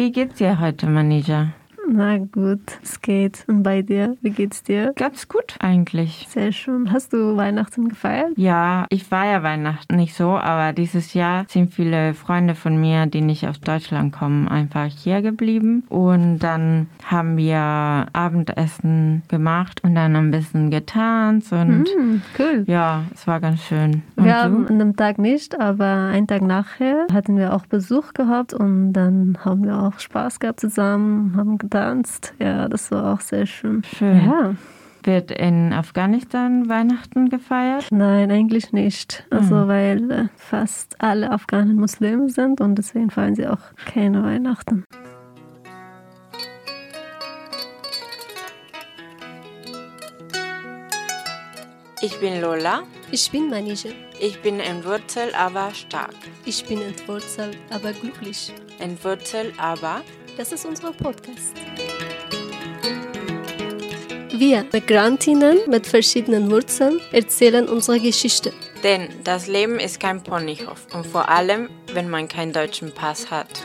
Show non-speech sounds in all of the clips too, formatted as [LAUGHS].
Wie geht's dir heute, Manija? Na gut, es geht. Und bei dir, wie geht's dir? Ganz gut eigentlich. Sehr schön. Hast du Weihnachten gefeiert? Ja, ich feiere Weihnachten nicht so, aber dieses Jahr sind viele Freunde von mir, die nicht aus Deutschland kommen, einfach hier geblieben. Und dann haben wir Abendessen gemacht und dann ein bisschen getanzt und Hm, cool. ja, es war ganz schön. Und Wir du? haben an dem Tag nicht, aber einen Tag nachher hatten wir auch Besuch gehabt und dann haben wir auch Spaß gehabt zusammen, haben getanzt. Ja, das war auch sehr schön. Schön. Ja. Wird in Afghanistan Weihnachten gefeiert? Nein, eigentlich nicht. Also, Mhm. weil äh, fast alle Afghanen Muslime sind und deswegen feiern sie auch keine Weihnachten. Ich bin Lola. Ich bin Manija. Ich bin entwurzelt, aber stark. Ich bin entwurzelt, aber glücklich. Entwurzelt, aber Das ist unser Podcast. Wir, Migrantinnen mit verschiedenen Wurzeln, erzählen unsere Geschichte. denn das Leben ist kein Ponyhof und vor allem, wenn man keinen deutschen Pass hat.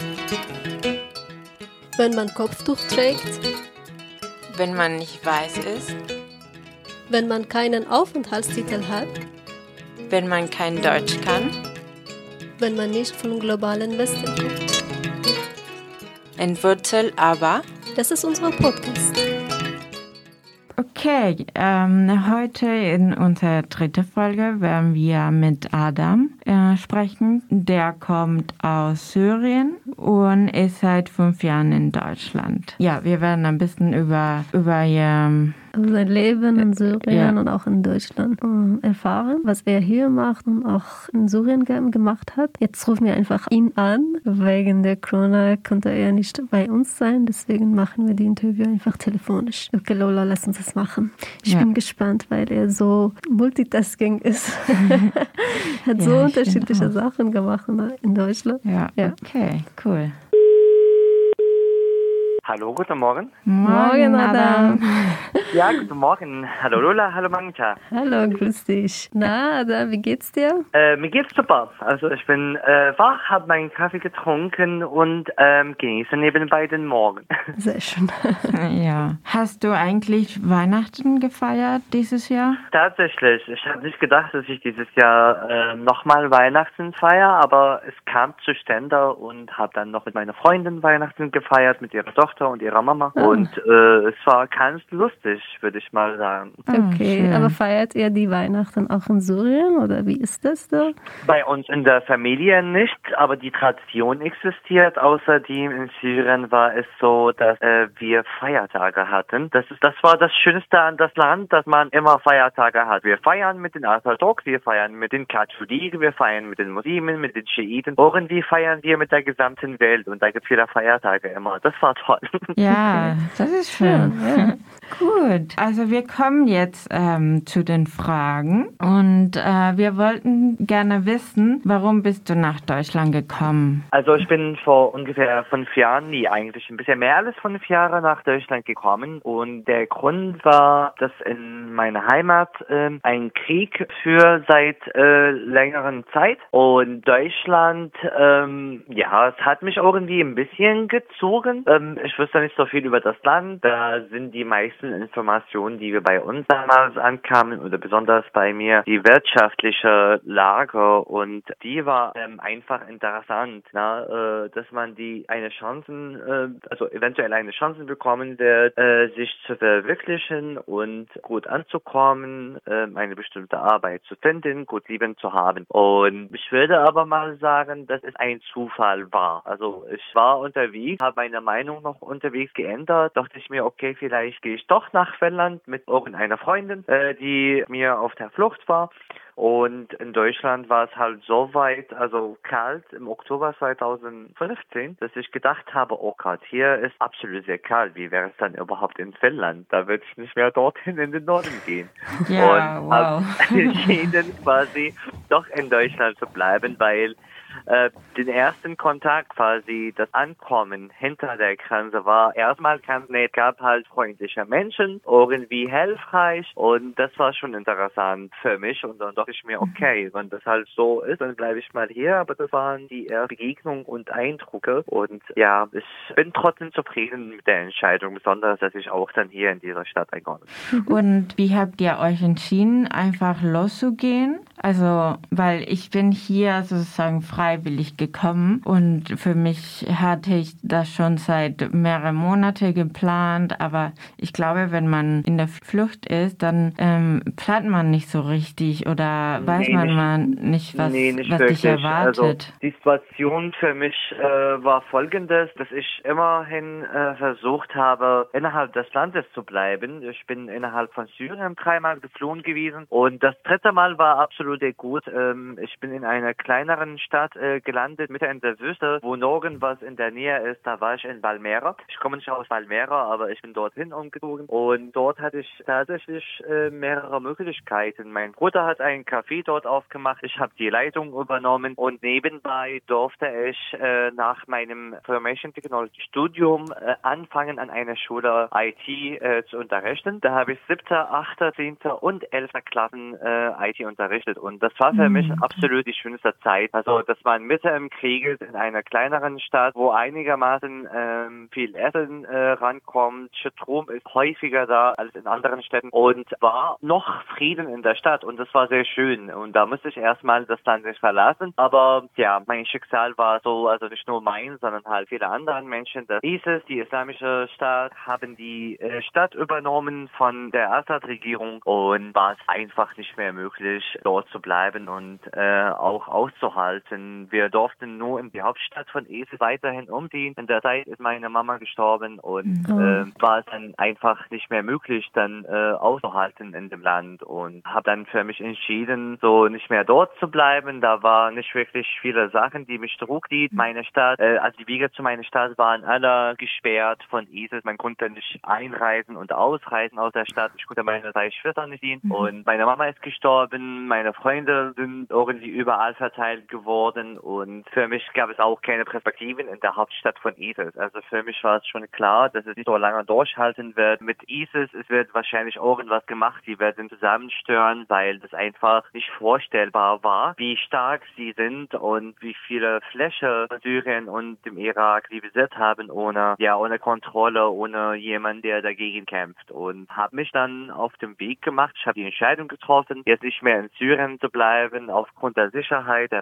Wenn man Kopftuch trägt, Wenn man nicht weiß ist, wenn man keinen Aufenthaltstitel hat, wenn man kein Deutsch kann, wenn man nicht vom globalen Westen kommt. Entwurzelt, aber Das ist unser Podcast. Okay, ähm, heute in unserer dritten Folge werden wir mit Adam äh, sprechen. Der kommt aus Syrien und ist seit fünf Jahren in Deutschland. Ja, wir werden ein bisschen über, über ihr Also sein Leben in Syrien Ja. und auch in Deutschland äh, erfahren, was er hier macht und auch in Syrien ge gemacht hat. Jetzt rufen wir einfach ihn an. Wegen der Corona konnte er nicht bei uns sein, deswegen machen wir die Interview einfach telefonisch. Okay, Lola, lass uns das machen. Ich Ja. bin gespannt, weil er so Multitasking ist. [LAUGHS] [LAUGHS] hat so Ja, ich unterschiedliche. Sachen gemacht in- in Deutschland. Ja, Ja. okay, cool. Hallo, guten Morgen. Morgen, Adam. [LAUGHS] Ja, guten Morgen. Hallo Lola, hallo Mangcha. Hallo, grüß dich. Na, Adam, wie geht's dir? Äh, mir geht's super. Also ich bin äh, wach, habe meinen Kaffee getrunken und ähm, genieße nebenbei den Morgen. [LAUGHS] Sehr schön. [LAUGHS] Ja. Hast du eigentlich Weihnachten gefeiert dieses Jahr? Tatsächlich, ich habe nicht gedacht, dass ich dieses Jahr äh, nochmal Weihnachten feiere, aber es kam zustande und habe dann noch mit meiner Freundin Weihnachten gefeiert, mit ihrer Tochter und ihrer Mama. Und äh, es war ganz lustig, würde ich mal sagen. Ah, Okay, schön. aber feiert ihr die Weihnachten auch in Syrien oder wie ist das da? Bei uns in der Familie nicht, aber die Tradition existiert. Außerdem in Syrien war es so, dass äh, wir Feiertage hatten. Das ist, das war das Schönste an das Land, dass man immer Feiertage hat. Wir feiern mit den Orthodox, wir feiern mit den Katholiken, wir feiern mit den Muslimen, mit den Schiiten. Irgendwie feiern wir mit der gesamten Welt und da gibt es viele Feiertage immer. Das war toll. Ja, das ist schön. Gut, also wir kommen jetzt ähm, zu den Fragen. Und äh, wir wollten gerne wissen, warum bist du nach Deutschland gekommen? Also ich bin vor ungefähr fünf Jahren, nee, eigentlich ein bisschen mehr als fünf Jahre nach Deutschland gekommen. Und der Grund war, dass in meiner Heimat ähm, ein Krieg für seit äh, längeren Zeit. Und Deutschland, ähm, ja, es hat mich irgendwie ein bisschen gezogen. Ähm, ich wusste nicht so viel über das Land, da sind die meisten Informationen, die wir bei uns damals ankamen oder besonders bei mir, die wirtschaftliche Lage und die war ähm, einfach interessant, na, äh, dass man die eine Chancen, äh, also eventuell eine Chance bekommen wird, äh, sich zu verwirklichen und gut anzukommen, äh, eine bestimmte Arbeit zu finden, gut Leben zu haben. Und ich würde aber mal sagen, dass es ein Zufall war. Also ich war unterwegs, habe meine Meinung noch unterwegs geändert, dachte ich mir, okay, vielleicht gehe ich doch nach Finnland mit irgendeiner Freundin, äh, die mir auf der Flucht war. Und in Deutschland war es halt so weit, also kalt im Oktober 2015, dass ich gedacht habe, oh Gott, hier ist absolut sehr kalt. Wie wäre es dann überhaupt in Finnland? Da würde ich nicht mehr dorthin in den Norden gehen. Ja, und wow. habe [LAUGHS] entschieden, quasi doch in Deutschland zu bleiben, weil äh, den ersten Kontakt quasi, das Ankommen hinter der Grenze war erstmal ganz nett, gab halt freundliche Menschen, irgendwie hilfreich. Und das war schon interessant für mich. Und dann dachte ich mir, okay, wenn das halt so ist, dann bleibe ich mal hier, aber das waren die ersten Begegnungen und Eindrücke. Und ja, ich bin trotzdem zufrieden mit der Entscheidung, besonders, dass ich auch dann hier in dieser Stadt eingekommen bin. Und wie habt ihr euch entschieden, einfach loszugehen? Also, weil ich bin hier sozusagen freiwillig gekommen und für mich hatte ich das schon seit mehreren Monaten geplant, aber ich glaube, wenn man in der Flucht ist, dann ähm, plant man nicht so richtig oder weiß man nicht- mal nicht, was, nee, nicht was wirklich. dich erwartet. Also die Situation für mich äh, war folgendes, dass ich immerhin äh, versucht habe, innerhalb des Landes zu bleiben. Ich bin innerhalb von Syrien dreimal geflohen gewesen und das dritte Mal war absolut gut. Ähm, ich bin in einer kleineren Stadt äh, gelandet, mitten in der Wüste, wo nirgendwas in der Nähe ist. Da war ich in Valmera. Ich komme nicht aus Valmera, aber ich bin dorthin umgezogen und dort hatte ich tatsächlich äh, mehrere Möglichkeiten. Mein Bruder hat einen Café dort aufgemacht. Ich habe die Leitung übernommen und nebenbei durfte ich äh, nach meinem Information Technology Studium äh, anfangen, an einer Schule IT äh, zu unterrichten. Da habe ich siebte, achte, zehnte und elfte Klassen äh, IT unterrichtet und das war für mich absolut die schönste Zeit. Also, dass man mitten im Krieg in einer kleineren Stadt, wo einigermaßen ähm, viel Essen äh, rankommt. Strom ist häufiger da als in anderen Städten und war noch Frieden in der Stadt und das war sehr schön. Und da musste ich erstmal das Land nicht verlassen. Aber ja, mein Schicksal war so, also nicht nur mein, sondern halt viele anderen Menschen. Das ISIS, die Islamische Staat, haben die äh, Stadt übernommen von der Assad-Regierung und war es einfach nicht mehr möglich, dort zu bleiben und äh, auch auszuhalten. Wir durften nur in die Hauptstadt von ISIS weiterhin umziehen. In der Zeit ist meine Mama gestorben und Mhm. äh, war es dann einfach nicht mehr möglich, dann äh, auszuhalten in dem Land und habe dann für mich entschieden, so nicht mehr dort zu bleiben. Da war nicht wirklich viele Sachen, die mich trugten. Meine Stadt, äh, also die Wege zu meiner Stadt waren alle gesperrt von ISIS. Man konnte nicht einreisen und ausreisen aus der Stadt. Ich konnte meine drei Schwestern nicht sehen und meine Mama ist gestorben. Meine Freunde sind irgendwie überall verteilt geworden und für mich gab es auch keine Perspektiven in der Hauptstadt von ISIS. Also für mich war es schon klar, dass es nicht so lange durchhalten wird mit ISIS. Es wird wahrscheinlich irgendwas gemacht, die werden zusammenstören, weil das einfach nicht vorstellbar war, wie stark sie sind und wie viele Fläche Syrien und dem Irak besetzt haben ohne ja ohne Kontrolle, ohne jemand, der dagegen kämpft und habe mich dann auf dem Weg gemacht. Ich habe die Entscheidung getroffen, jetzt nicht mehr in Syrien zu bleiben aufgrund der Sicherheit, der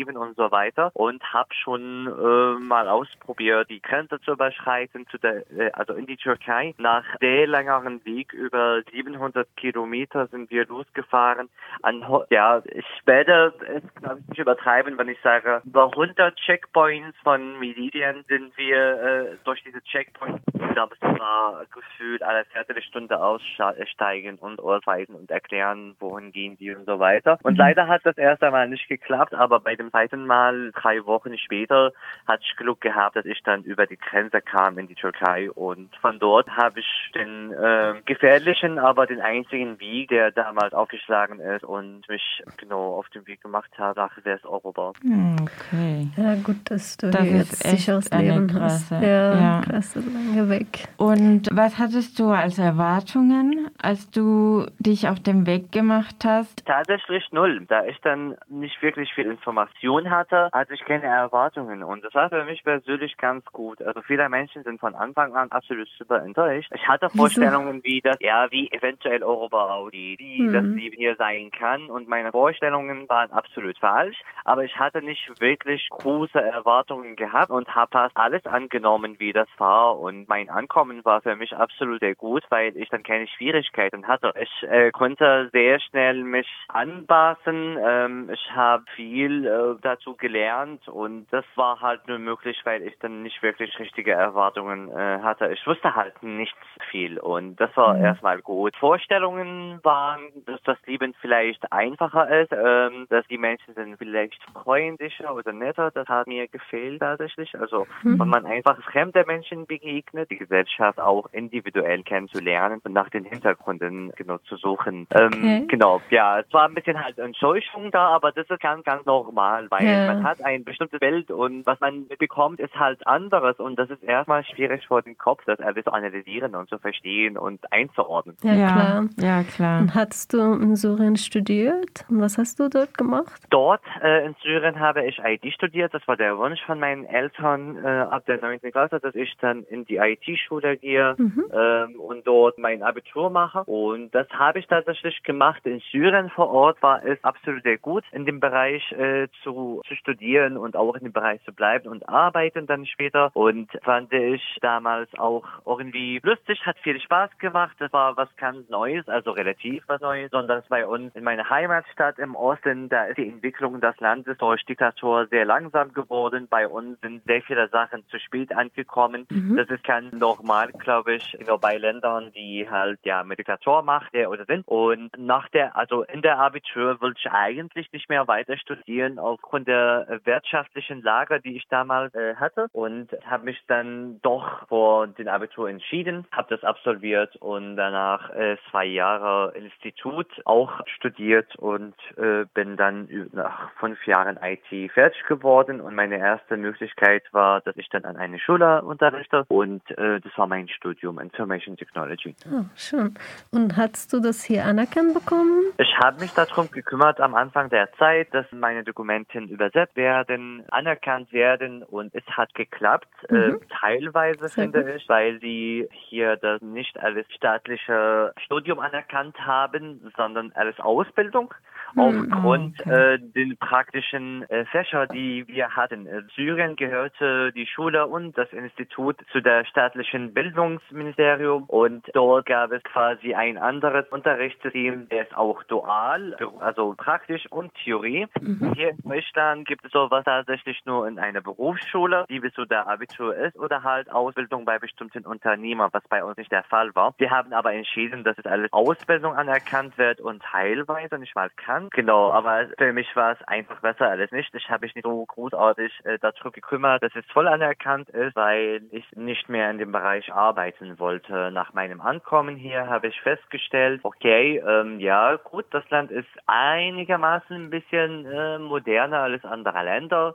Perspektiven und so weiter und habe schon äh, mal ausprobiert, die Grenze zu überschreiten, zu der, äh, also in die Türkei. Nach sehr längeren Weg über 700 Kilometer sind wir losgefahren. An, ja, ich werde es glaub ich, nicht übertreiben, wenn ich sage, über 100 Checkpoints von Melidien sind wir äh, durch diese Checkpoints. Ich glaube, es war gefühlt alle Viertelstunde aussteigen und ausweisen und erklären, wohin gehen die und so weiter. Und leider hat das erst einmal nicht geklappt, aber bei dem zweiten Mal, drei Wochen später, hatte ich Glück gehabt, dass ich dann über die Grenze kam in die Türkei und von dort habe ich den äh, gefährlichen, aber den einzigen Weg, der damals aufgeschlagen ist und mich genau auf den Weg gemacht habe nach Westeuropa. Hm, Okay. Ja, gut, dass du Das ist jetzt sicheres Leben hast. Ja, ja. krass, so lange weg. Und was hattest du als Erwartungen, als du dich auf den Weg gemacht hast? Tatsächlich null. Da ich dann nicht wirklich viel Information hatte, hatte ich keine Erwartungen. Und das war für mich persönlich ganz gut. Also viele Menschen sind von Anfang an absolut super enttäuscht. Ich hatte Vorstellungen, wie das, ja, wie eventuell Europa aussieht, wie Mhm. das Leben hier sein kann. Und meine Vorstellungen waren absolut falsch. Aber ich hatte nicht wirklich große Erwartungen gehabt und habe fast alles angenommen, wie das war. Und mein Ankommen war für mich absolut sehr gut, weil ich dann keine Schwierigkeiten hatte. Ich äh, konnte sehr schnell mich anpassen. Ähm, ich habe viel äh, dazu gelernt und das war halt nur möglich, weil ich dann nicht wirklich richtige Erwartungen äh, hatte. Ich wusste halt nicht viel und das war erstmal gut. Vorstellungen waren, dass das Leben vielleicht einfacher ist, ähm, dass die Menschen sind vielleicht freundlicher oder netter. Das hat mir gefehlt tatsächlich. Also wenn man einfach fremde Menschen begegnet, die Gesellschaft auch individuell kennenzulernen und nach den Hintergründen genau zu suchen. Ähm, Okay. Genau, ja, es war ein bisschen halt Enttäuschung da, aber das ist ganz, ganz normal, weil Ja. man hat ein bestimmtes Bild und was man bekommt, ist halt anderes und das ist erstmal schwierig vor den Kopf, das alles zu analysieren und zu verstehen und einzuordnen. Ja, klar. Ja, klar. Und hattest du in Syrien studiert? Und was hast du dort gemacht? Dort äh, in Syrien habe ich IT studiert. Das war der Wunsch von meinen Eltern äh, ab der 9. Klasse, dass ich dann in die IT-Schule gehe ähm, und dort mein Abitur mache. Und das habe ich tatsächlich gemacht. In Syrien vor Ort war es absolut sehr gut, in dem Bereich äh, zu, zu studieren und auch in dem Bereich zu bleiben und arbeiten dann später. Und fand ich damals auch irgendwie lustig, hat viel Spaß gemacht. Das war was ganz Neues, also relativ was Neues, sondern bei uns in meiner Heimatstadt im Osten, da ist die Entwicklung des Landes durch Diktatur sehr langsam geworden. Bei uns sind sehr viele Sachen zu spät angekommen. Das ist ganz normal, glaube ich, bei Ländern, die halt ja mit Diktaturmacht äh, oder sind. Und nach der, also in der Abitur wollte ich eigentlich nicht mehr weiter studieren aufgrund der äh, wirtschaftlichen Lage, die ich damals äh, hatte und habe mich dann doch vor den Abitur entschieden, habe das absolviert und danach äh, zwei Jahre Institut auch studiert und äh, bin dann nach fünf Jahren IT fertig geworden und meine erste Möglichkeit war, dass ich dann an eine Schule unterrichte und äh, das war mein Studium Information Technology. Oh, schön. Und hast du das hier anerkannt bekommen? Ich habe mich darum gekümmert am Anfang der Zeit, dass meine Dokumente übersetzt werden, anerkannt werden und es hat geklappt, äh, teilweise Sehr finde ich, weil sie hier das nicht als staatliche Studium anerkannt haben, sondern als Ausbildung aufgrund okay. äh, den praktischen äh, Fächer, die wir hatten. Äh, Syrien gehörte die Schule und das Institut zu der staatlichen Bildungsministerium und dort gab es quasi ein anderes Unterrichtssystem, der ist auch dual, also praktisch und Theorie. Hier in Deutschland gibt es sowas tatsächlich nur in einer Berufsschule, die bis zu der Abitur ist oder halt Ausbildung bei bestimmten Unternehmern, was bei uns nicht der Fall war. Wir haben aber entschieden, dass es alles Ausbildung anerkannt wird und teilweise nicht mal kann. Genau, aber für mich war es einfach besser als nicht. Ich habe mich nicht so großartig äh, darum gekümmert, dass es voll anerkannt ist, weil ich nicht mehr in dem Bereich arbeiten wollte. Nach meinem Ankommen hier habe ich festgestellt, okay, ähm, ja gut, das Land ist einigermaßen ein bisschen äh, moderner als andere Länder.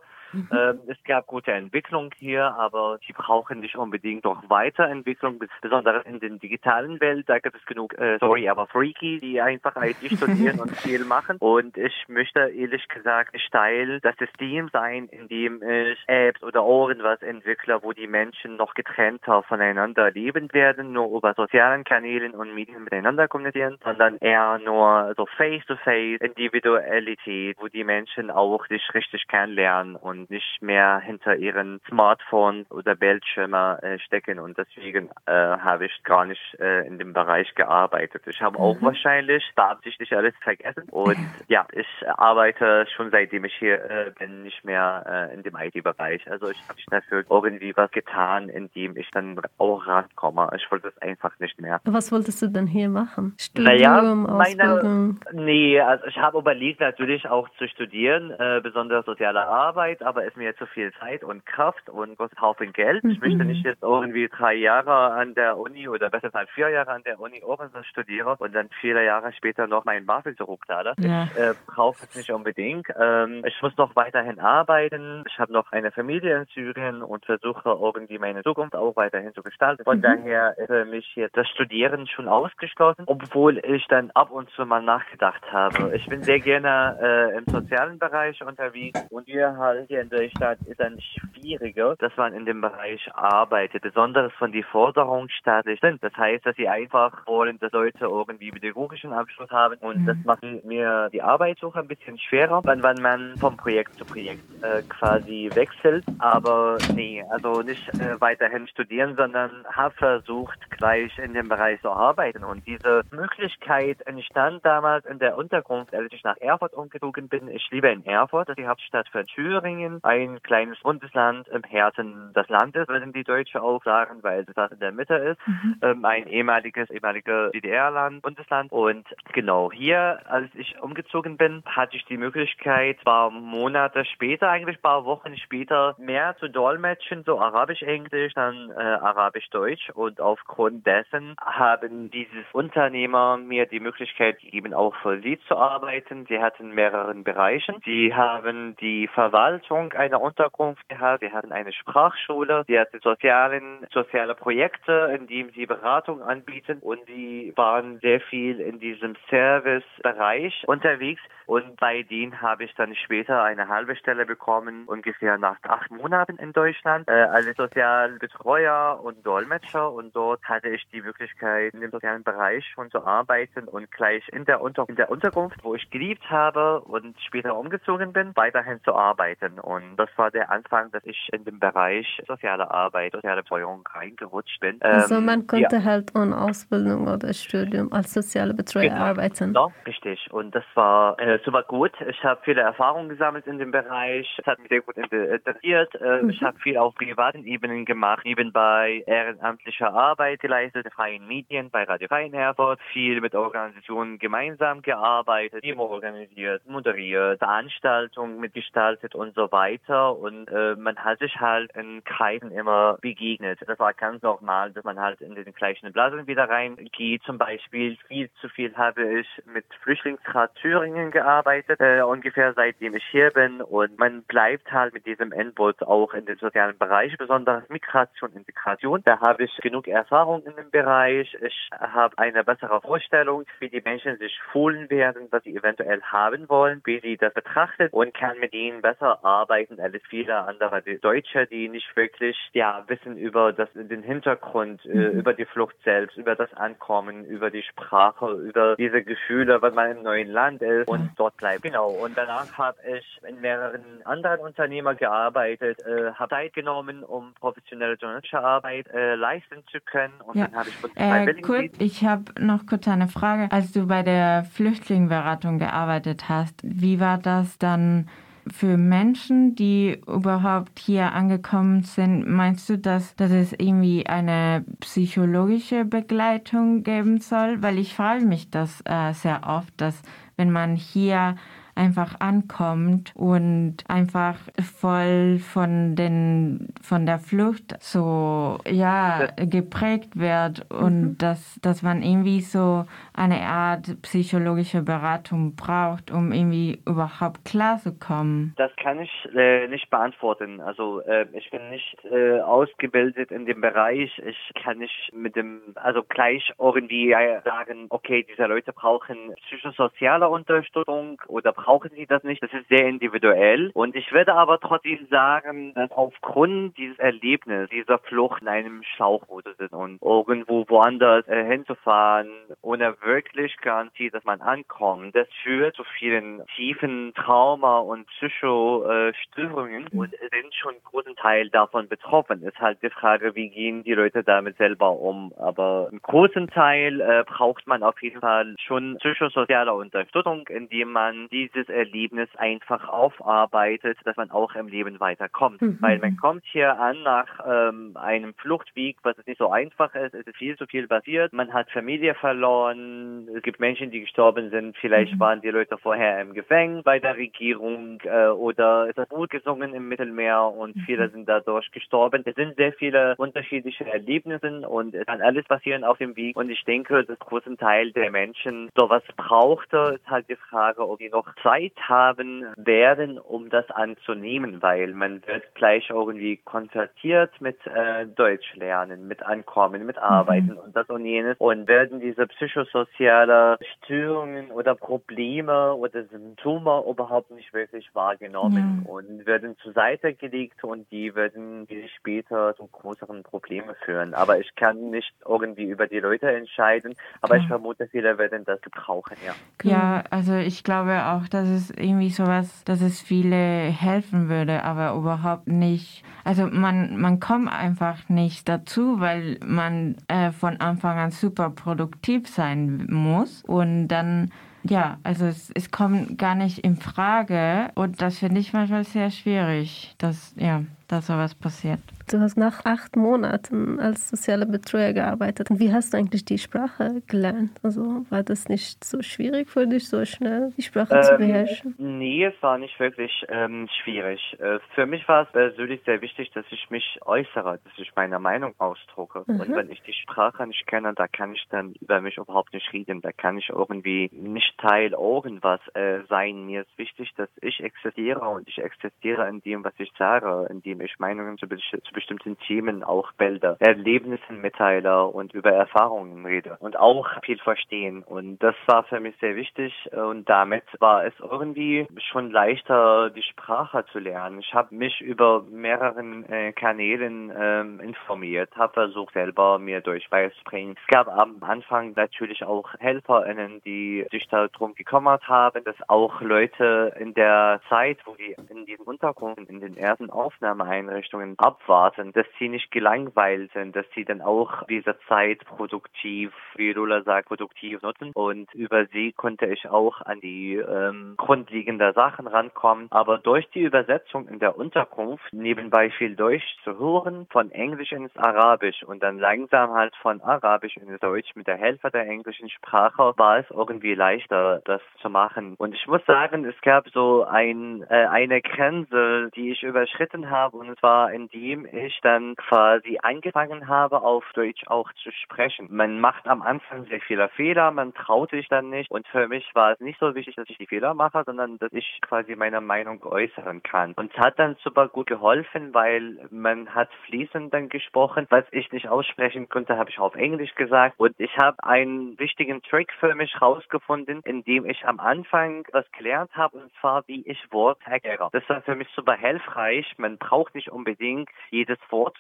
Ähm, es gab gute Entwicklung hier, aber die brauchen nicht unbedingt noch Weiterentwicklung, bes- besonders in der digitalen Welt. Da gibt es genug, äh, sorry, aber Freaky, die einfach IT [LAUGHS] studieren und viel machen. Und ich möchte ehrlich gesagt nicht Teil das System sein, in dem ich Apps oder irgendwas entwickle, wo die Menschen noch getrennter voneinander leben werden, nur über sozialen Kanälen und Medien miteinander kommunizieren, sondern eher nur so face-to-face Individualität, wo die Menschen auch sich richtig kennenlernen und nicht mehr hinter ihren Smartphones oder Bildschirme äh, stecken. Und deswegen äh, habe ich gar nicht äh, in dem Bereich gearbeitet. Ich habe auch wahrscheinlich beabsichtigt alles vergessen. Und [LAUGHS] ja, ich arbeite schon seitdem ich hier äh, bin nicht mehr äh, in dem IT-Bereich. Also ich habe dafür irgendwie was getan, indem ich dann auch rankomme. Ich wollte es einfach nicht mehr. Was wolltest du denn hier machen? Naja, Studium, meine- Ausbildung? Nee, also ich habe überlegt natürlich auch zu studieren, äh, besonders soziale Arbeit, aber ist mir zu viel Zeit und Kraft und großen Haufen Geld. Ich möchte nicht jetzt irgendwie drei Jahre an der Uni oder besser gesagt vier Jahre an der Uni irgendwas studiere und dann viele Jahre später noch meinen BAföG zurückzahle. Ja. Ich äh, brauche es nicht unbedingt. Ähm, ich muss noch weiterhin arbeiten. Ich habe noch eine Familie in Syrien und versuche irgendwie meine Zukunft auch weiterhin zu gestalten. Von daher ist für mich jetzt das Studieren schon ausgeschlossen, obwohl ich dann ab und zu mal nachgedacht habe. Ich bin sehr gerne äh, im sozialen Bereich unterwegs und wir halt hier in Deutschland ist dann schwieriger, dass man in dem Bereich arbeitet, besonders von die Forderungen staatlich sind. Das heißt, dass sie einfach wollen, dass Leute irgendwie pädagogischen Abschluss haben und das macht mir die Arbeitssuche ein bisschen schwerer, wenn, wenn man vom Projekt zu Projekt äh, quasi wechselt. Aber nee, also nicht äh, weiterhin studieren, sondern habe versucht, gleich in dem Bereich zu arbeiten. Und diese Möglichkeit entstand damals in der Unterkunft, als ich nach Erfurt umgezogen bin. Ich lebe in Erfurt, das ist die Hauptstadt von Thüringen. Spanien, ein kleines Bundesland im Herzen des Landes, würden die Deutsche auch sagen, weil das in der Mitte ist. Mhm. Ähm, ein ehemaliges, ehemaliges DDR-Land, Bundesland. Und genau hier, als ich umgezogen bin, hatte ich die Möglichkeit, paar Monate später, eigentlich paar Wochen später, mehr zu dolmetschen, so Arabisch-Englisch, dann äh, Arabisch-Deutsch. Und aufgrund dessen haben dieses Unternehmer mir die Möglichkeit gegeben, auch für sie zu arbeiten. Sie hatten mehreren Bereichen. Sie haben die Verwaltung einer Unterkunft gehabt. Sie hatten eine Sprachschule. Sie hatten sozialen, soziale Projekte, in denen sie Beratung anbieten. Und sie waren sehr viel in diesem Servicebereich unterwegs. Und bei denen habe ich dann später eine halbe Stelle bekommen, ungefähr nach acht Monaten in Deutschland, äh, als Sozialbetreuer und Dolmetscher. Und dort hatte ich die Möglichkeit, in dem sozialen Bereich schon zu arbeiten und gleich in der, Unter in der Unterkunft, wo ich geliebt habe und später umgezogen bin, weiterhin zu arbeiten. Und das war der Anfang, dass ich in dem Bereich soziale Arbeit, soziale Betreuung reingerutscht bin. Also man ähm, konnte ja. halt ohne Ausbildung oder Studium als soziale Betreuer genau. arbeiten. Genau, richtig. Und das war äh, super gut. Ich habe viele Erfahrungen gesammelt in dem Bereich. Es hat mich sehr gut interessiert. Äh, mhm. Ich habe viel auf privaten Ebenen gemacht, nebenbei ehrenamtlicher Arbeit geleistet, freien Medien, bei Radio Freien Erfurt, viel mit Organisationen gemeinsam gearbeitet, Demo organisiert, moderiert, Veranstaltungen mitgestaltet und so weiter. Und äh, man hat sich halt in Kreisen immer begegnet. Das war ganz normal, dass man halt in den gleichen Blasen wieder reingeht. Zum Beispiel viel zu viel habe ich mit Flüchtlingsrat Thüringen gearbeitet, äh, ungefähr seitdem ich hier bin. Und man bleibt halt mit diesem Input auch in den sozialen Bereich, besonders Migration, Integration. Da habe ich genug Erfahrung in dem Bereich. Ich habe eine bessere Vorstellung, wie die Menschen sich fühlen werden, was sie eventuell haben wollen, wie sie das betrachten und kann mit ihnen besser arbeiten als viele andere Deutsche, die nicht wirklich ja wissen über das den Hintergrund, äh, mhm. über die Flucht selbst, über das Ankommen, über die Sprache, über diese Gefühle, wenn man im neuen Land ist und dort bleibt. Genau. Und danach habe ich in mehreren anderen Unternehmen gearbeitet, äh, habe Zeit genommen, um professionelle journalistische Arbeit äh, leisten zu können. Und ja. dann habe ich äh, kurz, Ich habe noch kurz eine Frage. Als du bei der Flüchtlingsberatung gearbeitet hast, wie war das dann? Für Menschen, die überhaupt hier angekommen sind, meinst du, dass, dass es irgendwie eine psychologische Begleitung geben soll? Weil ich frage mich das äh, sehr oft, dass wenn man hier einfach ankommt und einfach voll von den von der Flucht so ja geprägt wird und mhm. dass dass man irgendwie so eine Art psychologische Beratung braucht, um irgendwie überhaupt klarzukommen. Das kann ich äh, nicht beantworten. Also äh, ich bin nicht äh, ausgebildet in dem Bereich. Ich kann nicht mit dem also gleich irgendwie sagen, okay, diese Leute brauchen psychosoziale Unterstützung oder brauchen sie das nicht. Das ist sehr individuell. Und ich würde aber trotzdem sagen, dass aufgrund dieses Erlebnisses, dieser Flucht in einem Schlauchboot sind und irgendwo woanders äh, hinzufahren, ohne wirklich Garantie, dass man ankommt, das führt zu vielen tiefen Trauma und Psychostörungen und sind schon einen großen Teil davon betroffen. Ist halt die Frage, wie gehen die Leute damit selber um. Aber einen großen Teil äh, braucht man auf jeden Fall schon psychosoziale Unterstützung, indem man dieses Erlebnis einfach aufarbeitet, dass man auch im Leben weiterkommt. Mhm. Weil man kommt hier an nach ähm, einem Fluchtweg, was nicht so einfach ist. Es ist viel zu viel passiert. Man hat Familie verloren. Es gibt Menschen, die gestorben sind. Vielleicht mhm. waren die Leute vorher im Gefängnis bei der Regierung äh, oder es hat Blut gesungen im Mittelmeer und mhm. viele sind dadurch gestorben. Es sind sehr viele unterschiedliche Erlebnisse und es kann alles passieren auf dem Weg. Und ich denke, dass großen Teil der Menschen sowas brauchte. Ist halt die Frage, ob die noch Zeit haben werden, um das anzunehmen, weil man wird gleich irgendwie konzertiert mit äh, Deutsch lernen, mit Ankommen, mit Arbeiten mhm. und das und jenes und werden diese psychosoziale Störungen oder Probleme oder Symptome überhaupt nicht wirklich wahrgenommen ja. und werden zur Seite gelegt und die werden später zu größeren Problemen führen. Aber ich kann nicht irgendwie über die Leute entscheiden, aber ja. ich vermute, viele werden das gebrauchen, ja. Ja, also ich glaube auch, dass es irgendwie sowas, dass es viele helfen würde, aber überhaupt nicht. Also man, man kommt einfach nicht dazu, weil man äh, von Anfang an super produktiv sein muss und dann ja, also es, es kommt gar nicht in Frage und das finde ich manchmal sehr schwierig, dass, ja, dass sowas passiert. Du hast nach acht Monaten als sozialer Betreuer gearbeitet. Und wie hast du eigentlich die Sprache gelernt? Also war das nicht so schwierig für dich, so schnell die Sprache ähm, zu beherrschen? Nee, es war nicht wirklich ähm, schwierig. Äh, für mich war es persönlich sehr wichtig, dass ich mich äußere, dass ich meine Meinung ausdrucke. Mhm. Und wenn ich die Sprache nicht kenne, da kann ich dann über mich überhaupt nicht reden. Da kann ich irgendwie nicht Teil irgendwas äh, sein. Mir ist wichtig, dass ich existiere und ich existiere in dem, was ich sage, in dem ich Meinungen zu, zu bestimmten Themen auch Bilder, Erlebnissen mitteile und über Erfahrungen rede und auch viel verstehen. Und das war für mich sehr wichtig und damit war es irgendwie schon leichter, die Sprache zu lernen. Ich habe mich über mehreren äh, Kanälen ähm, informiert, habe versucht selber mir Deutsch beizubringen. Es gab am Anfang natürlich auch HelferInnen, die sich darum gekümmert haben, dass auch Leute in der Zeit, wo die in diesen Unterkünften, in den ersten Aufnahmeeinrichtungen abwarten, dass sie nicht gelangweilt sind, dass sie dann auch diese Zeit produktiv, wie Lola sagt, produktiv nutzen. Und über sie konnte ich auch an die ähm, grundlegenden Sachen rankommen. Aber durch die Übersetzung in der Unterkunft nebenbei viel Deutsch zu hören, von Englisch ins Arabisch und dann langsam halt von Arabisch ins Deutsch mit der Helfer der englischen Sprache, war es irgendwie leichter, das zu machen. Und ich muss sagen, es gab so ein, äh, eine Grenze, die ich überschritten habe, und zwar indem ich dann quasi angefangen habe, auf Deutsch auch zu sprechen. Man macht am Anfang sehr viele Fehler, man traut sich dann nicht. Und für mich war es nicht so wichtig, dass ich die Fehler mache, sondern dass ich quasi meine Meinung äußern kann. Und es hat dann super gut geholfen, weil man hat fließend dann gesprochen. Was ich nicht aussprechen konnte, habe ich auf Englisch gesagt. Und ich habe einen wichtigen Trick für mich rausgefunden, indem ich am Anfang was gelernt habe, und zwar, wie ich Worte erkläre. Das war für mich super hilfreich. Man braucht nicht unbedingt jedes Wort.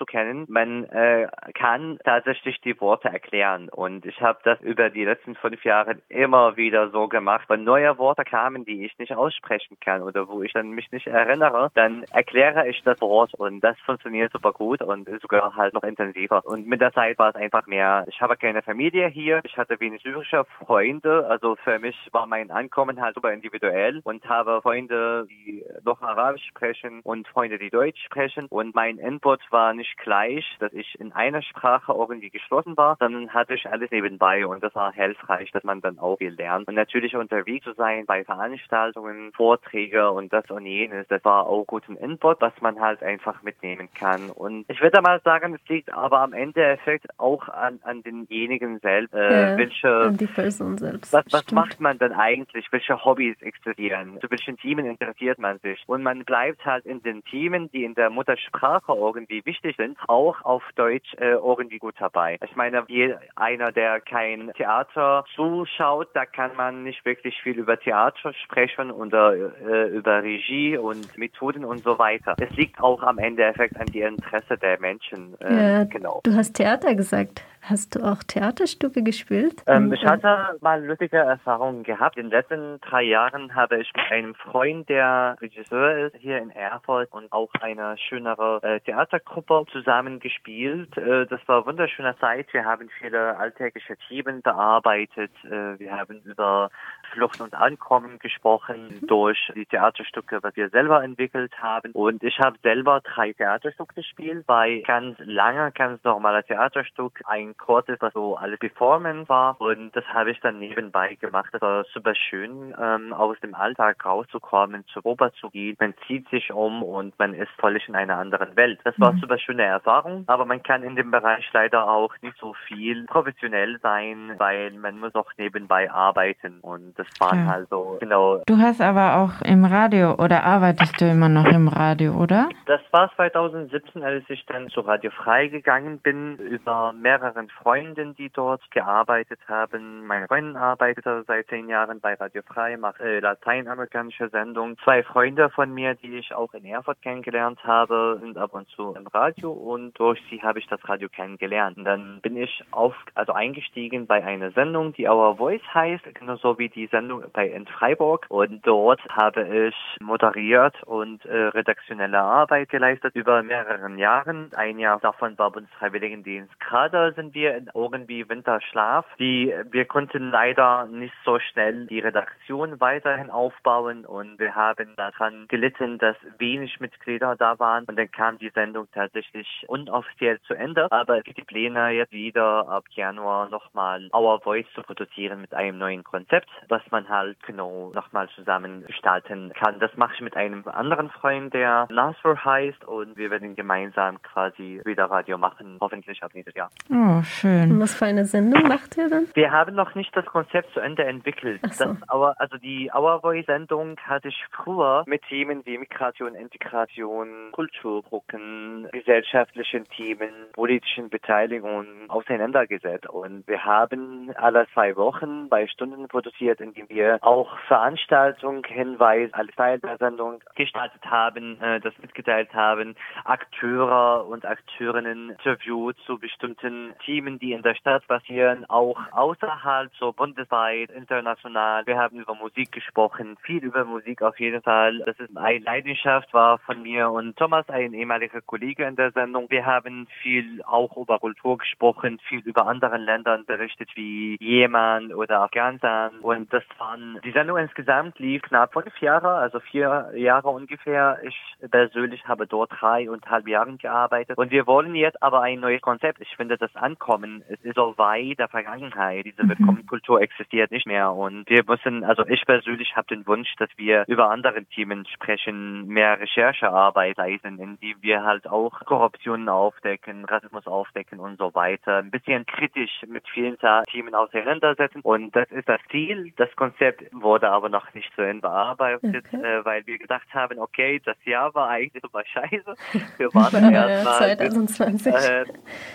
Man äh, kann tatsächlich die Worte erklären. Und ich habe das über die letzten fünf Jahre immer wieder so gemacht. Wenn neue Worte kamen, die ich nicht aussprechen kann oder wo ich dann mich nicht erinnere, dann erkläre ich das Wort und das funktioniert super gut und sogar halt noch intensiver. Und mit der Zeit war es einfach mehr, ich habe keine Familie hier, ich hatte wenig syrische Freunde, also für mich war mein Ankommen halt super individuell und habe Freunde, die noch Arabisch sprechen und Freunde, die Deutsch sprechen und mein Input war nicht gleich, dass ich in einer Sprache irgendwie geschlossen war, sondern hatte ich alles nebenbei und das war hilfreich, dass man dann auch viel lernt und natürlich unterwegs zu sein bei Veranstaltungen, Vorträge und das und jenes, das war auch guten Input, was man halt einfach mitnehmen kann und ich würde mal sagen, es liegt aber am Ende Effekt auch an, an denjenigen selbst, äh, ja, welche, die Person selbst. Was, was macht man dann eigentlich? Welche Hobbys existieren? Zu welchen Themen interessiert man sich? Und man bleibt halt in den Themen, die in der Muttersprache irgendwie wichtig sind, auch auf Deutsch äh, irgendwie gut dabei. Ich meine, wie einer, der kein Theater zuschaut, da kann man nicht wirklich viel über Theater sprechen oder äh, über Regie und Methoden und so weiter. Es liegt auch am Endeffekt an die Interesse der Menschen. Äh, ja, genau. Du hast Theater gesagt. Hast du auch Theaterstücke gespielt? Ähm, ich hatte mal lustige Erfahrungen gehabt. In den letzten drei Jahren habe ich mit einem Freund, der Regisseur ist, hier in Erfurt und auch eine schönere äh, Theatergruppe zusammen gespielt. Äh, das war eine wunderschöne Zeit. Wir haben viele alltägliche Themen bearbeitet. Äh, wir haben über Flucht und Ankommen gesprochen mhm. durch die Theaterstücke, was wir selber entwickelt haben. Und ich habe selber drei Theaterstücke gespielt, bei ganz langer, ganz normaler Theaterstück, ein Kurzes, was so alles Performance war. Und das habe ich dann nebenbei gemacht. Das war super schön, ähm, aus dem Alltag rauszukommen, zur Oper zu gehen. Man zieht sich um und man ist völlig in einer anderen Welt. Das war mhm. super schöne Erfahrung. Aber man kann in dem Bereich leider auch nicht so viel professionell sein, weil man muss auch nebenbei arbeiten. Und das waren ja. halt so, genau. Du hast aber auch im Radio oder arbeitest du immer noch im Radio, oder? Das war 2017, als ich dann zu Radio Frei gegangen bin, über mehrere Freundinnen, die dort gearbeitet haben. Meine Freundin arbeitet seit zehn Jahren bei Radio Frei, macht äh, lateinamerikanische Sendungen. Zwei Freunde von mir, die ich auch in Erfurt kennengelernt habe, sind ab und zu im Radio und durch sie habe ich das Radio kennengelernt. Und dann bin ich auf, also eingestiegen bei einer Sendung, die Our Voice heißt, genauso wie die Sendung bei in Freiburg und dort habe ich moderiert und äh, redaktionelle Arbeit geleistet über mehreren Jahren. Ein Jahr davon war Bundesfreiwilligendienst. Gerade sind wir irgendwie Winterschlaf. Die, wir konnten leider nicht so schnell die Redaktion weiterhin aufbauen und wir haben daran gelitten, dass wenig Mitglieder da waren und dann kam die Sendung tatsächlich unoffiziell zu Ende. Aber die Pläne jetzt wieder ab Januar nochmal Our Voice zu produzieren mit einem neuen Konzept, was man halt genau nochmal zusammen gestalten kann. Das mache ich mit einem anderen Freund, der Nasser heißt und wir werden gemeinsam quasi wieder Radio machen, hoffentlich ab nächstes Jahr. Oh, schön. Und was für eine Sendung macht ihr dann? Wir haben noch nicht das Konzept zu Ende entwickelt. Ach so. Das, aber also die Our Voice Sendung hatte ich früher mit Themen wie Migration, Integration, Kulturbrücken, gesellschaftlichen Themen, politischen Beteiligungen auseinandergesetzt. Und wir haben alle zwei Wochen bei Stunden produziert, indem wir auch Veranstaltungen, Hinweise als Teil der Sendung gestaltet haben, äh, das mitgeteilt haben, Akteure und Akteurinnen interviewt zu bestimmten Themen, die in der Stadt passieren, auch außerhalb, so bundesweit, international. Wir haben über Musik gesprochen, viel über Musik auf jeden Fall. Das ist eine Leidenschaft war von mir und Thomas, ein ehemaliger Kollege in der Sendung. Wir haben viel auch über Kultur gesprochen, viel über andere Länder berichtet wie Jemen oder Afghanistan und das waren, die Sendung insgesamt lief knapp fünf Jahre, also vier Jahre ungefähr. Ich persönlich habe dort dreieinhalb Jahre gearbeitet und wir wollen jetzt aber ein neues Konzept. Ich finde das Ankommen, es ist so weit der Vergangenheit. Diese Willkommenkultur existiert nicht mehr und wir müssen, also ich persönlich habe den Wunsch, dass wir über andere Themen sprechen, mehr Recherchearbeit leisten, indem wir halt auch Korruption aufdecken, Rassismus aufdecken und so weiter. Ein bisschen kritisch mit vielen Themen auseinandersetzen und das ist das Ziel. Das Konzept wurde aber noch nicht zu Ende bearbeitet, Okay. äh, weil wir gedacht haben, okay, das Jahr war eigentlich super [LAUGHS] scheiße. Wir warten Ja, erstmal. 2020. Äh,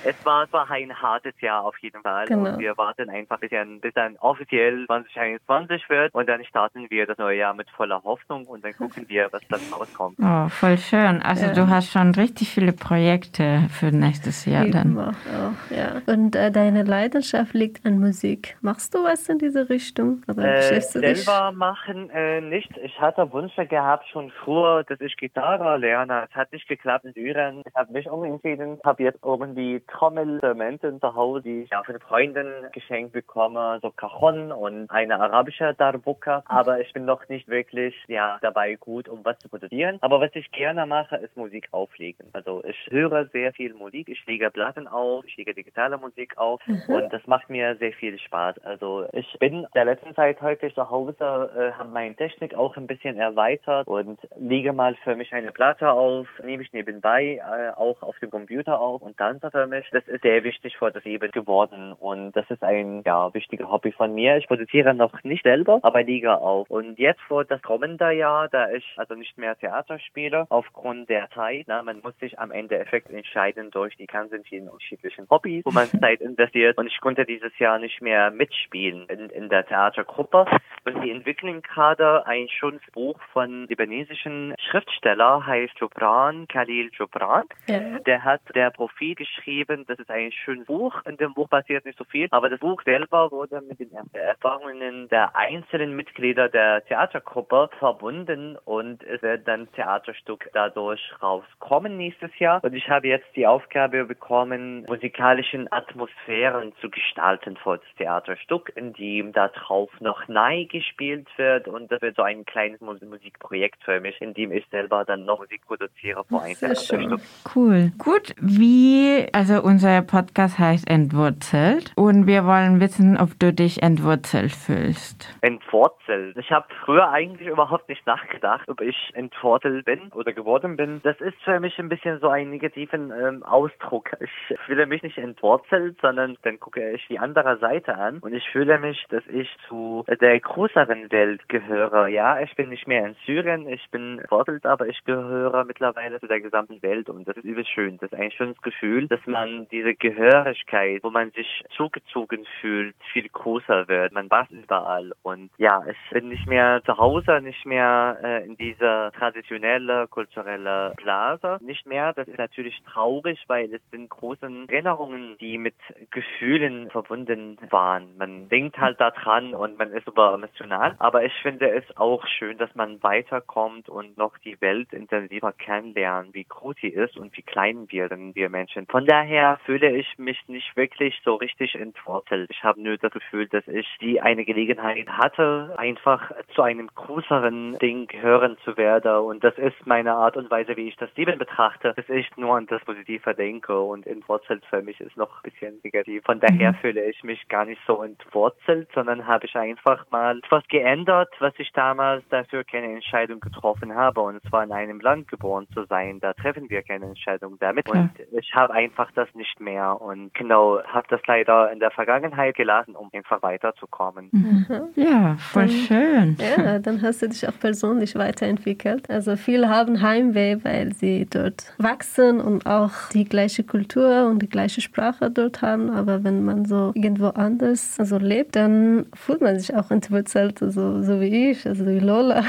es war zwar ein hartes Jahr auf jeden Fall Genau. und wir warten einfach bis dann, bis dann offiziell 2021 wird und dann starten wir das neue Jahr mit voller Hoffnung und dann gucken wir, was dann rauskommt. Oh, voll schön. Also Ja. du hast schon richtig viele Projekte für nächstes Jahr Eben dann. auch, ja. Und äh, deine Leidenschaft liegt an Musik. Machst du was in diese Richtung? Oder Äh, beschäftigst du dich? selber machen äh, nicht. Ich hatte Wünsche gehabt schon früher, dass ich Gitarre lerne. Es hat nicht geklappt in Syrien. Ich habe mich umentschieden, habe jetzt irgendwie Trommelinstrumente zu Hause, die ich ja von Freunden geschenkt bekomme, so Cajon und eine arabische Darbuka. Aber ich bin noch nicht wirklich ja dabei gut, um was zu produzieren. Aber was ich gerne mache, ist Musik auflegen. Also ich höre sehr viel Musik. Ich lege Platten auf, ich lege digitale Musik auf und das macht mir sehr viel Spaß. Also ich bin der letzten Zeit häufig zu Hause, äh, habe meine Technik auch ein bisschen erweitert und lege mal für mich eine Platte auf, nehme ich nebenbei äh, auch auf dem Computer auf und tanze für mich. Das ist sehr wichtig für das Leben geworden und das ist ein ja wichtiger Hobby von mir. Ich produziere noch nicht selber, aber liege auf. Und jetzt vor das kommende Jahr, da ich also nicht mehr Theater spiele, aufgrund der Zeit, na, man muss sich am Ende effekt entscheiden durch die ganzen vielen unterschiedlichen Hobbys, wo man [LAUGHS] Zeit investiert. Und ich konnte dieses Jahr nicht mehr mitspielen in, in der Theatergruppe. Und die entwickeln gerade ein schönes Buch von libanesischen Schriftsteller, heißt Jubran, Khalil Jubran. Ja. Der hat der Profil geschrieben, das ist ein schönes Buch. In dem Buch passiert nicht so viel, aber das Buch selber wurde mit den Erfahrungen der einzelnen Mitglieder der Theatergruppe verbunden und es wird dann Theaterstück dadurch rauskommen nächstes Jahr. Und ich habe jetzt die Aufgabe bekommen, musikalischen Atmosphären zu gestalten für das Theaterstück, in dem da drauf noch neu gespielt wird und das wird so ein kleines Mus- Musikprojekt für mich, in dem ich selber dann noch Musik produziere für ein. Theaterstück. Cool. Gut, wie, also unser Podcast heißt Entwurzelt und wir wollen wissen, ob du dich entwurzelt fühlst. Entwurzelt. Ich habe früher eigentlich überhaupt nicht nachgedacht, ob ich entwurzelt bin oder geworden bin. Das ist für mich ein bisschen so ein negativen ähm, Ausdruck. Ich fühle mich nicht entwurzelt, sondern dann gucke ich die andere Seite an und ich fühle mich, dass ich zu der größeren Welt gehöre. Ja, ich bin nicht mehr in Syrien, ich bin entwurzelt, aber ich gehöre mittlerweile zu der gesamten Welt und das ist übel schön. Das ist ein schönes Gefühl, dass man diese Gehörigkeit, wo man sich zugezogen fühlt, viel größer wird. Man passt überall und ja, ich bin nicht mehr zu Hause, nicht mehr äh, in dieser traditionelle kulturelle Blase, nicht mehr. Das ist natürlich traurig, weil es sind große Erinnerungen, die mit Gefühlen verbunden waren. Man denkt halt daran und man ist super emotional. Aber ich finde es auch schön, dass man weiterkommt und noch die Welt intensiver kennenlernt, wie groß sie ist und wie klein wir sind, wir Menschen. Von daher fühle ich mich nicht wirklich so richtig entwurzelt. Ich habe nur das Gefühl, dass ich die eine Gelegenheit hatte, einfach zu einem größeren Ding hören zu werden. Und das ist meine Art und Weise, wie ich das Leben betrachte, dass ich nur an das Positive denke und entwurzelt für mich ist noch ein bisschen negativ. Von daher mhm. fühle ich mich gar nicht so entwurzelt, sondern habe ich einfach mal etwas geändert, was ich damals dafür keine Entscheidung getroffen habe. Und zwar in einem Land geboren zu sein. Da treffen wir keine Entscheidung damit. Und ich habe einfach das nicht mehr und genau, habe das leider in der Vergangenheit gelassen, um einfach weiterzukommen. Mhm. Ja, voll dann, schön. Ja, dann hast du dich auch persönlich weiterentwickelt. Also viele haben Heimweh, weil sie dort wachsen und auch die gleiche Kultur und die gleiche Sprache dort haben. Aber wenn man so irgendwo anders so lebt, dann fühlt man sich auch entwurzelt, so, so wie ich, also wie Lola.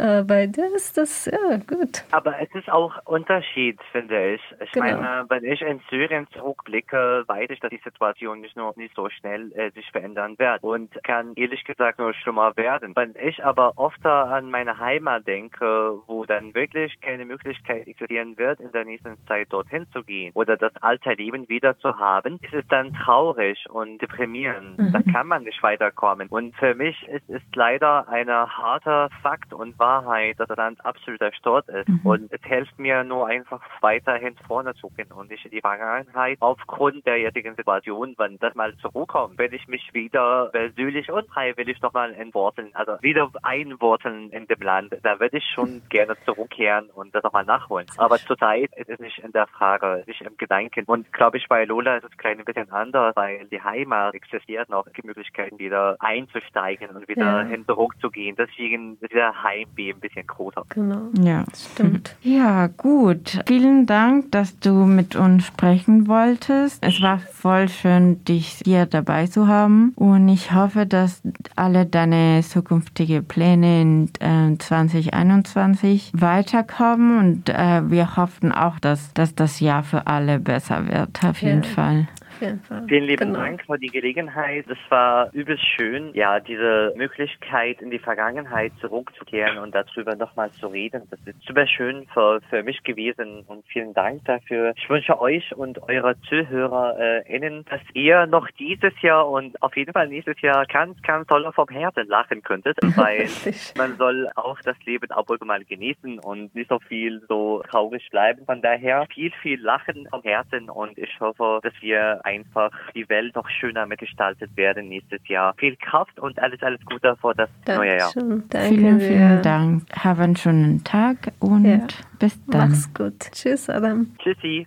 Bei dir ist das ja gut. Aber es ist auch Unterschied, finde ich. Ich genau. meine, wenn ich in Syrien zurückblicke, weiß ich, dass die Situation nicht nur nicht so schnell äh, sich verändern wird und kann ehrlich gesagt nur schlimmer werden. Wenn ich aber oft an meine Heimat denke, wo dann wirklich keine Möglichkeit existieren wird, in der nächsten Zeit dorthin zu gehen oder das alte Leben wieder zu haben, ist es dann traurig und deprimierend. Mhm. Da kann man nicht weiterkommen. Und für mich ist es leider ein harter Fakt und wahr Wahrheit, dass das Land absolut erstört ist. Mhm. Und es hilft mir nur einfach weiterhin vorne zu gehen und nicht in die Vergangenheit aufgrund der jetzigen Situation, wenn das mal zurückkommt, wenn ich mich wieder persönlich und freiwillig nochmal entworteln, also wieder einworteln in dem Land, da würde ich schon [LAUGHS] gerne zurückkehren und das nochmal nachholen. Aber zurzeit ist es nicht in der Frage, nicht im Gedanken. Und glaube ich, bei Lola ist es ein bisschen anders, weil die Heimat existiert noch, die Möglichkeiten wieder einzusteigen und wieder ja. hin zurückzugehen. Deswegen ist dieser Heimweg ein bisschen größer. Genau. Ja, stimmt. [LAUGHS] Ja, gut. Vielen Dank, dass du mit uns sprechen wolltest. Es war voll schön, dich hier dabei zu haben. Und ich hoffe, dass alle deine zukünftigen Pläne in äh, 2021 weiterkommen. Und äh, wir hoffen auch, dass, dass das Jahr für alle besser wird. Auf jeden ja. Fall jeden Fall. Vielen lieben genau. Dank für die Gelegenheit. Es war übelst schön, ja, diese Möglichkeit in die Vergangenheit zurückzukehren und darüber nochmal zu reden. Das ist super schön für, für mich gewesen und vielen Dank dafür. Ich wünsche euch und eure ZuhörerInnen, dass ihr noch dieses Jahr und auf jeden Fall nächstes Jahr ganz, ganz toll vom Herzen lachen könntet, [LAUGHS] weil man soll auch das Leben auch mal genießen und nicht so viel so traurig bleiben. Von daher viel, viel Lachen vom Herzen und ich hoffe, dass wir einfach die Welt noch schöner mitgestaltet werden nächstes Jahr. Viel Kraft und alles, alles Gute für das Dankeschön. neue Jahr. Danke vielen, vielen Dank. Have einen schönen Tag und ja. bis dann. Mach's gut. Tschüss, Adam. Tschüssi.